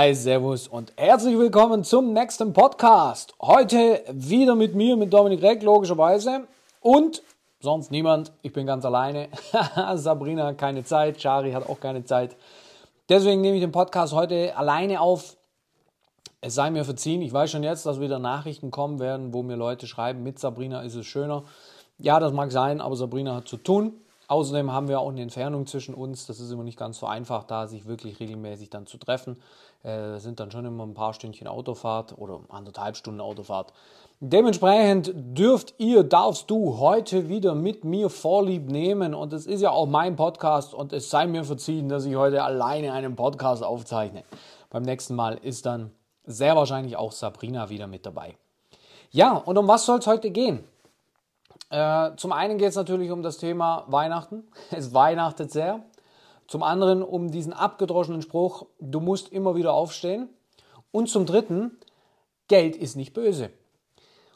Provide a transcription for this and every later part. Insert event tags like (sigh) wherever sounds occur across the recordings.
Hi, Servus und herzlich willkommen zum nächsten Podcast. Heute wieder mit mir, mit Dominik Reck, logischerweise. Und sonst niemand. Ich bin ganz alleine. (laughs) Sabrina hat keine Zeit, Shari hat auch keine Zeit. Deswegen nehme ich den Podcast heute alleine auf. Es sei mir verziehen. Ich weiß schon jetzt, dass wieder Nachrichten kommen werden, wo mir Leute schreiben, mit Sabrina ist es schöner. Ja, das mag sein, aber Sabrina hat zu tun. Außerdem haben wir auch eine Entfernung zwischen uns. Das ist immer nicht ganz so einfach, da sich wirklich regelmäßig dann zu treffen. Äh, sind dann schon immer ein paar Stündchen Autofahrt oder anderthalb Stunden Autofahrt. Dementsprechend dürft ihr, darfst du heute wieder mit mir Vorlieb nehmen. Und es ist ja auch mein Podcast und es sei mir verziehen, dass ich heute alleine einen Podcast aufzeichne. Beim nächsten Mal ist dann sehr wahrscheinlich auch Sabrina wieder mit dabei. Ja, und um was soll es heute gehen? Äh, zum einen geht es natürlich um das Thema Weihnachten. (laughs) Es weihnachtet sehr. Zum anderen um diesen abgedroschenen Spruch, du musst immer wieder aufstehen. Und zum dritten, Geld ist nicht böse.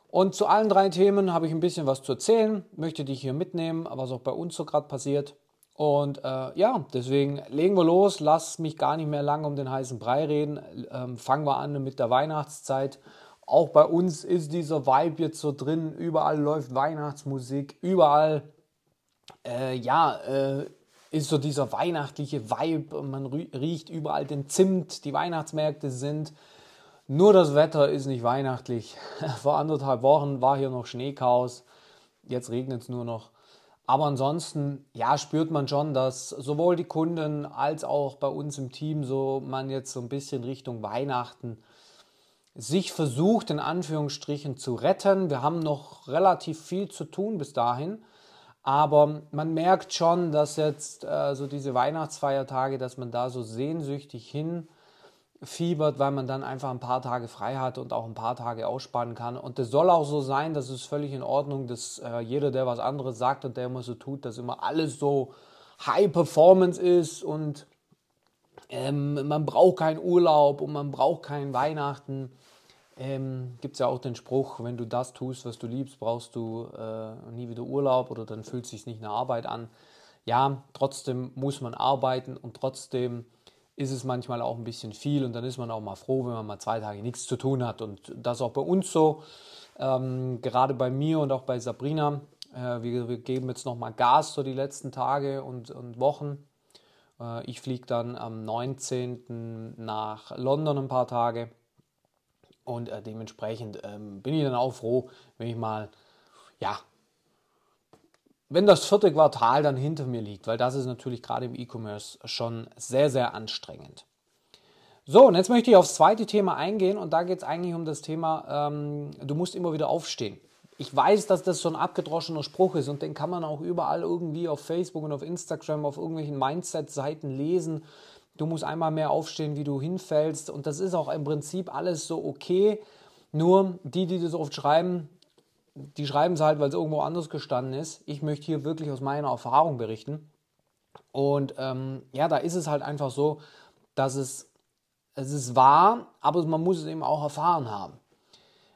Und zu allen drei Themen habe ich ein bisschen was zu erzählen, möchte dich hier mitnehmen, was auch bei uns so gerade passiert. Und äh, ja, deswegen legen wir los, lass mich gar nicht mehr lange um den heißen Brei reden. Ähm, fangen wir an mit der Weihnachtszeit auch bei uns ist dieser Vibe jetzt so drin. Überall läuft Weihnachtsmusik. Überall, äh, ja, äh, ist so dieser weihnachtliche Vibe. Man riecht überall den Zimt. Die Weihnachtsmärkte sind. Nur das Wetter ist nicht weihnachtlich. (laughs) Vor anderthalb Wochen war hier noch Schneechaos. Jetzt regnet es nur noch. Aber ansonsten, ja, spürt man schon, dass sowohl die Kunden als auch bei uns im Team so man jetzt so ein bisschen Richtung Weihnachten sich versucht, in Anführungsstrichen zu retten. Wir haben noch relativ viel zu tun bis dahin. Aber man merkt schon, dass jetzt äh, so diese Weihnachtsfeiertage, dass man da so sehnsüchtig hinfiebert, weil man dann einfach ein paar Tage frei hat und auch ein paar Tage ausspannen kann. Und das soll auch so sein, das ist völlig in Ordnung, dass äh, jeder, der was anderes sagt und der immer so tut, dass immer alles so High Performance ist und ähm, man braucht keinen Urlaub und man braucht kein Weihnachten. Ähm, Gibt es ja auch den Spruch, wenn du das tust, was du liebst, brauchst du äh, nie wieder Urlaub oder dann fühlt es sich nicht nach Arbeit an. Ja, trotzdem muss man arbeiten und trotzdem ist es manchmal auch ein bisschen viel und dann ist man auch mal froh, wenn man mal zwei Tage nichts zu tun hat. Und das auch bei uns so, ähm, gerade bei mir und auch bei Sabrina. Äh, wir, wir, geben jetzt nochmal Gas so die letzten Tage und, und Wochen. Äh, ich fliege dann am 19. nach London ein paar Tage und äh, dementsprechend ähm, bin ich dann auch froh, wenn ich mal, ja, wenn das vierte Quartal dann hinter mir liegt, weil das ist natürlich gerade im E-Commerce schon sehr, sehr anstrengend. So, und jetzt möchte ich aufs zweite Thema eingehen und da geht es eigentlich um das Thema, ähm, du musst immer wieder aufstehen. Ich weiß, dass das so ein abgedroschener Spruch ist und den kann man auch überall irgendwie auf Facebook und auf Instagram, auf irgendwelchen Mindset-Seiten lesen du musst einmal mehr aufstehen, wie du hinfällst. Und das ist auch im Prinzip alles so okay. Nur die, die das oft schreiben, die schreiben es halt, weil es irgendwo anders gestanden ist. Ich möchte hier wirklich aus meiner Erfahrung berichten. Und ähm, ja, da ist es halt einfach so, dass es, es ist wahr, aber man muss es eben auch erfahren haben.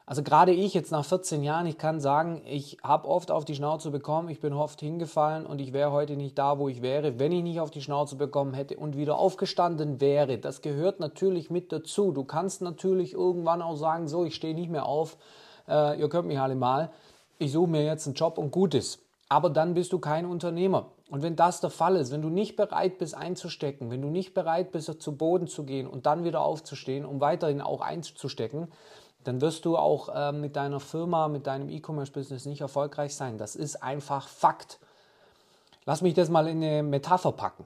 Also gerade ich jetzt nach 14 Jahren, ich kann sagen, ich habe oft auf die Schnauze bekommen, ich bin oft hingefallen und ich wäre heute nicht da, wo ich wäre, wenn ich nicht auf die Schnauze bekommen hätte und wieder aufgestanden wäre. Das gehört natürlich mit dazu. Du kannst natürlich irgendwann auch sagen, so, ich stehe nicht mehr auf, äh, ihr könnt mich alle mal, ich suche mir jetzt einen Job und gut ist. Aber dann bist du kein Unternehmer. Und wenn das der Fall ist, wenn du nicht bereit bist einzustecken, wenn du nicht bereit bist zu Boden zu gehen und dann wieder aufzustehen, um weiterhin auch einzustecken, dann wirst du auch äh, mit deiner Firma, mit deinem E-Commerce-Business nicht erfolgreich sein. Das ist einfach Fakt. Lass mich das mal in eine Metapher packen.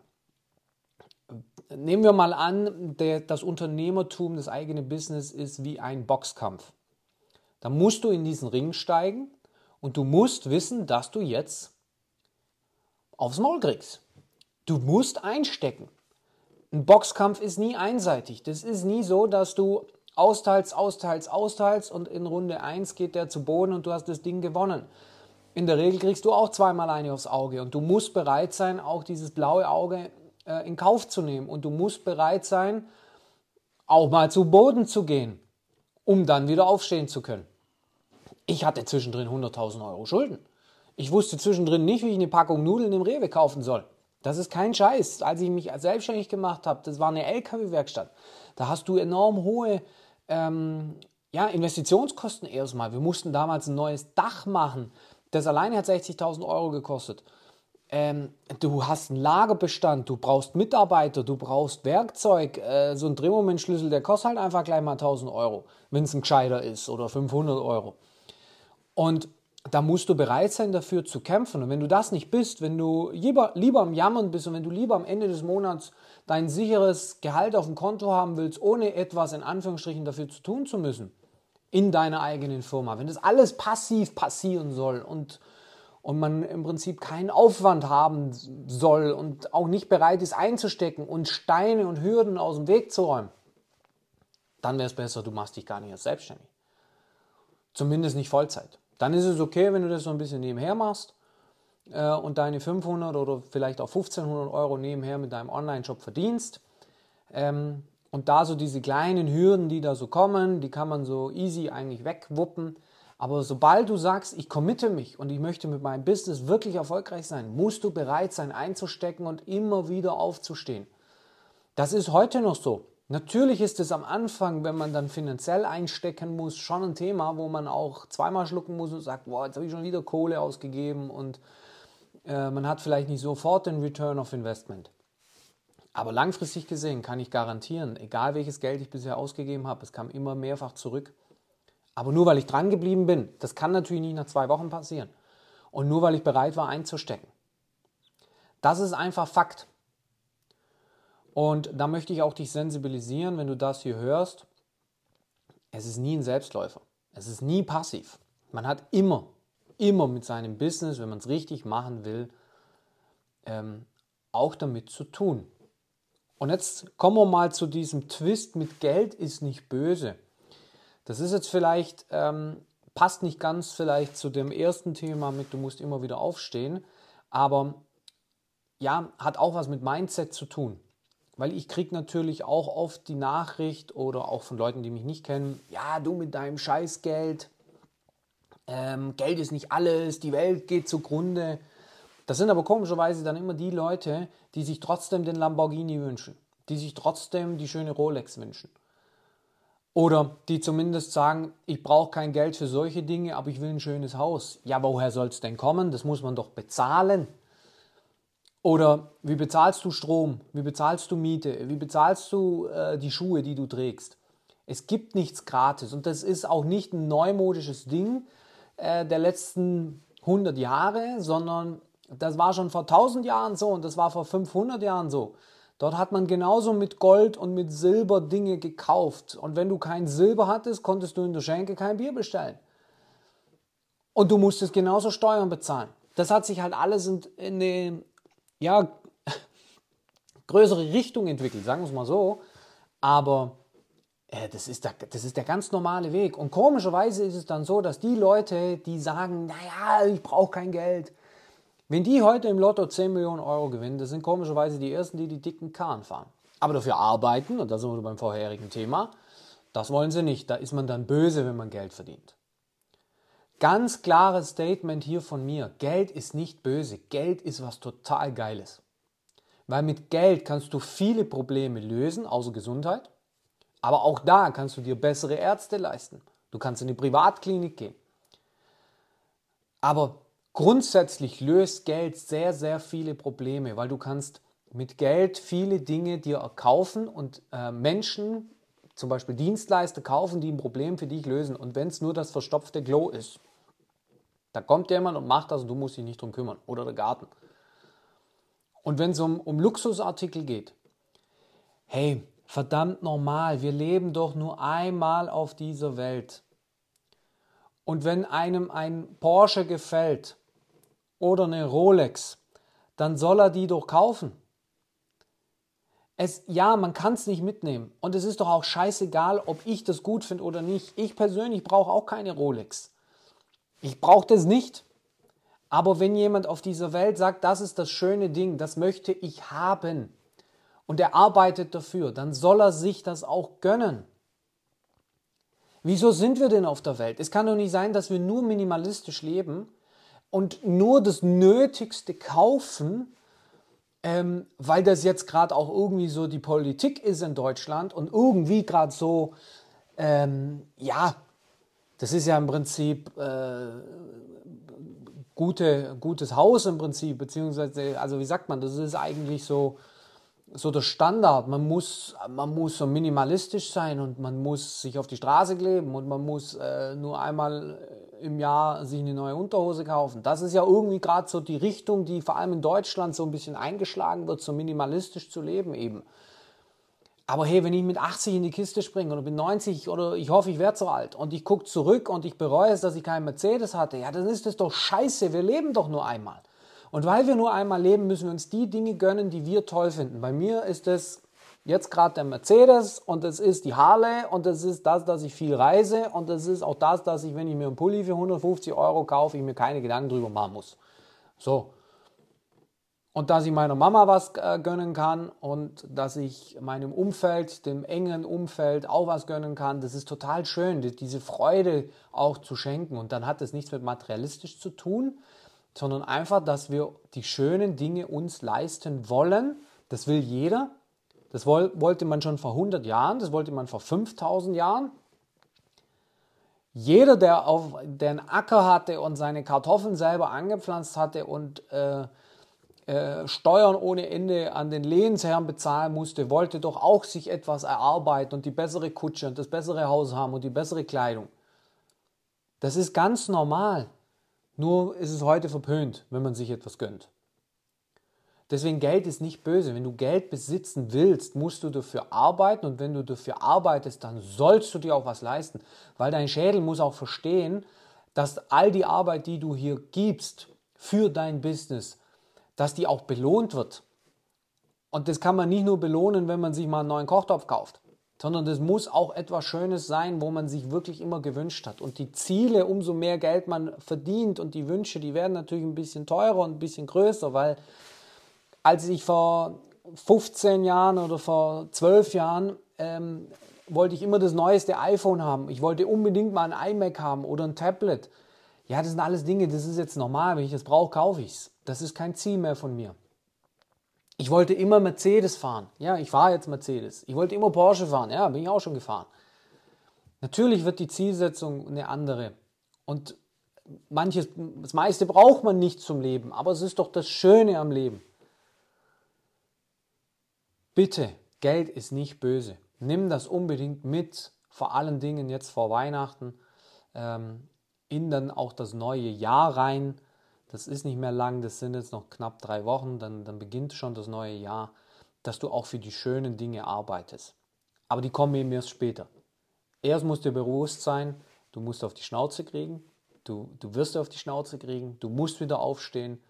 Nehmen wir mal an, der, das Unternehmertum, das eigene Business ist wie ein Boxkampf. Da musst du in diesen Ring steigen und du musst wissen, dass du jetzt aufs Maul kriegst. Du musst einstecken. Ein Boxkampf ist nie einseitig. Das ist nie so, dass du austeilst, austeilst, austeilst und in Runde 1 geht der zu Boden und du hast das Ding gewonnen. In der Regel kriegst du auch zweimal eine aufs Auge und du musst bereit sein, auch dieses blaue Auge äh, in Kauf zu nehmen und du musst bereit sein, auch mal zu Boden zu gehen, um dann wieder aufstehen zu können. Ich hatte zwischendrin 100.000 Euro Schulden. Ich wusste zwischendrin nicht, wie ich eine Packung Nudeln im Rewe kaufen soll. Das ist kein Scheiß. Als ich mich selbstständig gemacht habe, das war eine LKW-Werkstatt. Da hast du enorm hohe ähm, ja, Investitionskosten erstmal. Wir mussten damals ein neues Dach machen. Das alleine hat 60.000 Euro gekostet. Ähm, du hast einen Lagerbestand, du brauchst Mitarbeiter, du brauchst Werkzeug. Äh, so ein Drehmomentschlüssel, der kostet halt einfach gleich mal 1000 Euro, wenn es ein gescheiter ist oder 500 Euro. Und da musst du bereit sein, dafür zu kämpfen. Und wenn du das nicht bist, wenn du lieber, lieber am Jammern bist und wenn du lieber am Ende des Monats dein sicheres Gehalt auf dem Konto haben willst, ohne etwas in Anführungsstrichen dafür zu tun zu müssen, in deiner eigenen Firma, wenn das alles passiv passieren soll und, und man im Prinzip keinen Aufwand haben soll und auch nicht bereit ist einzustecken und Steine und Hürden aus dem Weg zu räumen, dann wäre es besser, du machst dich gar nicht als selbstständig. Zumindest nicht Vollzeit. Dann ist es okay, wenn du das so ein bisschen nebenher machst äh, und deine 500 oder vielleicht auch 1500 Euro nebenher mit deinem Online-Shop verdienst. Ähm, und da so diese kleinen Hürden, die da so kommen, die kann man so easy eigentlich wegwuppen. Aber sobald du sagst, ich committe mich und ich möchte mit meinem Business wirklich erfolgreich sein, musst du bereit sein einzustecken und immer wieder aufzustehen. Das ist heute noch so. Natürlich ist es am Anfang, wenn man dann finanziell einstecken muss, schon ein Thema, wo man auch zweimal schlucken muss und sagt, boah, jetzt habe ich schon wieder Kohle ausgegeben und äh, man hat vielleicht nicht sofort den Return of Investment. Aber langfristig gesehen kann ich garantieren, egal welches Geld ich bisher ausgegeben habe, es kam immer mehrfach zurück. Aber nur weil ich dran geblieben bin, das kann natürlich nicht nach zwei Wochen passieren. Und nur weil ich bereit war einzustecken. Das ist einfach Fakt. Und da möchte ich auch dich sensibilisieren, wenn du das hier hörst. Es ist nie ein Selbstläufer. Es ist nie passiv. Man hat immer, immer mit seinem Business, wenn man es richtig machen will, ähm, auch damit zu tun. Und jetzt kommen wir mal zu diesem Twist mit Geld ist nicht böse. Das ist jetzt vielleicht, ähm, passt nicht ganz vielleicht zu dem ersten Thema mit, du musst immer wieder aufstehen, aber ja, hat auch was mit Mindset zu tun. Weil ich kriege natürlich auch oft die Nachricht oder auch von Leuten, die mich nicht kennen, ja, du mit deinem Scheißgeld, ähm, Geld ist nicht alles, die Welt geht zugrunde. Das sind aber komischerweise dann immer die Leute, die sich trotzdem den Lamborghini wünschen, die sich trotzdem die schöne Rolex wünschen. Oder die zumindest sagen, ich brauche kein Geld für solche Dinge, aber ich will ein schönes Haus. Ja, woher soll es denn kommen? Das muss man doch bezahlen. Oder wie bezahlst du Strom? Wie bezahlst du Miete? Wie bezahlst du äh, die Schuhe, die du trägst? Es gibt nichts gratis und das ist auch nicht ein neumodisches Ding äh, der letzten 100 Jahre, sondern das war schon vor 1000 Jahren so und das war vor 500 Jahren so. Dort hat man genauso mit Gold und mit Silber Dinge gekauft. Und wenn du kein Silber hattest, konntest du in der Schenke kein Bier bestellen. Und du musstest genauso Steuern bezahlen. Das hat sich halt alles in, in ja, (laughs) größere Richtung entwickelt, sagen wir es mal so. Aber äh, das, ist der, das ist der ganz normale Weg. Und komischerweise ist es dann so, dass die Leute, die sagen, naja, ich brauche kein Geld, wenn die heute im Lotto 10 Millionen Euro gewinnen, das sind komischerweise die Ersten, die die dicken Kahn fahren. Aber dafür arbeiten, und da sind wir beim vorherigen Thema, das wollen sie nicht. Da ist man dann böse, wenn man Geld verdient. Ganz klares Statement hier von mir. Geld ist nicht böse. Geld ist was total Geiles. Weil mit Geld kannst du viele Probleme lösen, außer Gesundheit. Aber auch da kannst du dir bessere Ärzte leisten. Du kannst in die Privatklinik gehen. Aber Grundsätzlich löst Geld sehr, sehr viele Probleme, weil du kannst mit Geld viele Dinge dir erkaufen und äh, Menschen, zum Beispiel Dienstleister, kaufen, die ein Problem für dich lösen. Und wenn es nur das verstopfte Klo ist, da kommt jemand und macht das und du musst dich nicht drum kümmern. Oder der Garten. Und wenn es um, um Luxusartikel geht, hey, verdammt normal, wir leben doch nur einmal auf dieser Welt. Und wenn einem ein Porsche gefällt, oder eine Rolex, dann soll er die doch kaufen. Es, ja, man kann es nicht mitnehmen. Und es ist doch auch scheißegal, ob ich das gut finde oder nicht. Ich persönlich brauche auch keine Rolex. Ich brauche das nicht. Aber wenn jemand auf dieser Welt sagt, das ist das schöne Ding, das möchte ich haben, und er arbeitet dafür, dann soll er sich das auch gönnen. Wieso sind wir denn auf der Welt? Es kann doch nicht sein, dass wir nur minimalistisch leben und nur das Nötigste kaufen ähm, weil das jetzt gerade auch irgendwie so die Politik ist in Deutschland und irgendwie gerade so, ähm, ja, das ist ja im Prinzip äh, gute, gutes Haus im Prinzip, beziehungsweise, also wie sagt man, das ist eigentlich so, so der Standard. Man muss, man muss so minimalistisch sein und man muss sich auf die Straße kleben und man muss äh, nur einmal im Jahr sich eine neue Unterhose kaufen. Das ist ja irgendwie gerade so die Richtung, die vor allem in Deutschland so ein bisschen eingeschlagen wird, so minimalistisch zu leben eben. Aber hey, wenn ich mit 80 in die Kiste springe oder bin 90 oder ich hoffe, ich werde so alt und ich gucke zurück und ich bereue es, dass ich keinen Mercedes hatte, ja, dann ist das doch scheiße. Wir leben doch nur einmal. Und weil wir nur einmal leben, müssen wir uns die Dinge gönnen, die wir toll finden. Bei mir ist es jetzt gerade der Mercedes und es ist die Harley und es ist das, dass ich viel reise und es ist auch das, dass ich, wenn ich mir einen Pulli für 150 Euro kaufe, ich mir keine Gedanken drüber machen muss. So. Und dass ich meiner Mama was äh, gönnen kann und dass ich meinem Umfeld, dem engen Umfeld auch was gönnen kann, das ist total schön, diese Freude auch zu schenken. Und dann hat das nichts mit materialistisch zu tun, sondern einfach, dass wir die schönen Dinge uns leisten wollen. Das will jeder. Das wollte man schon vor 100 Jahren, das wollte man vor 5000 Jahren. Jeder, der, auf, einen Acker hatte und seine Kartoffeln selber angepflanzt hatte und äh, äh, Steuern ohne Ende an den Lehensherrn bezahlen musste, wollte doch auch sich etwas erarbeiten und die bessere Kutsche und das bessere Haus haben und die bessere Kleidung. Das ist ganz normal. Nur ist es heute verpönt, wenn man sich etwas gönnt. Deswegen Geld ist nicht böse. Wenn du Geld besitzen willst, musst du dafür arbeiten und wenn du dafür arbeitest, dann sollst du dir auch was leisten, weil dein Schädel muss auch verstehen, dass all die Arbeit, die du hier gibst für dein Business, dass die auch belohnt wird. Und das kann man nicht nur belohnen, wenn man sich mal einen neuen Kochtopf kauft, sondern das muss auch etwas Schönes sein, wo man sich wirklich immer gewünscht hat. Und die Ziele, umso mehr Geld man verdient und die Wünsche, die werden natürlich ein bisschen teurer und ein bisschen größer, weil als ich vor 15 Jahren oder vor 12 Jahren ähm, wollte ich immer das neueste iPhone haben. Ich wollte unbedingt mal ein iMac haben oder ein Tablet. Ja, das sind alles Dinge, das ist jetzt normal. Wenn ich das brauche, kaufe ich es. Das ist kein Ziel mehr von mir. Ich wollte immer Mercedes fahren. Ja, ich fahre jetzt Mercedes. Ich wollte immer Porsche fahren. Ja, bin ich auch schon gefahren. Natürlich wird die Zielsetzung eine andere. Und manches, das meiste braucht man nicht zum Leben. Aber es ist doch das Schöne am Leben. Bitte, Geld ist nicht böse. Nimm das unbedingt mit, vor allen Dingen jetzt vor Weihnachten, ähm, in dann auch das neue Jahr rein. Das ist nicht mehr lang, das sind jetzt noch knapp drei Wochen, dann, dann beginnt schon das neue Jahr, dass du auch für die schönen Dinge arbeitest. Aber die kommen eben erst später. Erst musst du dir bewusst sein, du musst auf die Schnauze kriegen, du, du wirst auf die Schnauze kriegen, du musst wieder aufstehen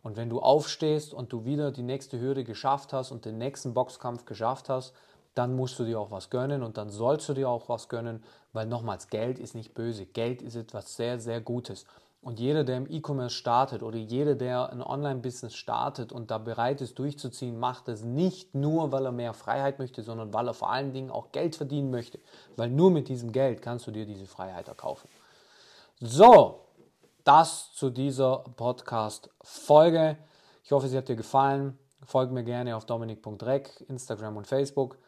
und wenn du aufstehst und du wieder die nächste Hürde geschafft hast und den nächsten Boxkampf geschafft hast, dann musst du dir auch was gönnen und dann sollst du dir auch was gönnen, weil nochmals, Geld ist nicht böse. Geld ist etwas sehr, sehr Gutes. Und jeder, der im E-Commerce startet oder jeder, der ein Online-Business startet und da bereit ist durchzuziehen, macht es nicht nur, weil er mehr Freiheit möchte, sondern weil er vor allen Dingen auch Geld verdienen möchte. Weil nur mit diesem Geld kannst du dir diese Freiheit erkaufen. So, das zu dieser Podcast-Folge. Ich hoffe, sie hat dir gefallen. Folge mir gerne auf dominik.rec, Instagram und Facebook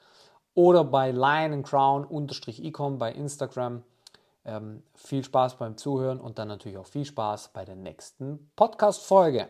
oder bei Lion Crown-ecom bei Instagram. Ähm, viel Spaß beim Zuhören und dann natürlich auch viel Spaß bei der nächsten Podcast-Folge.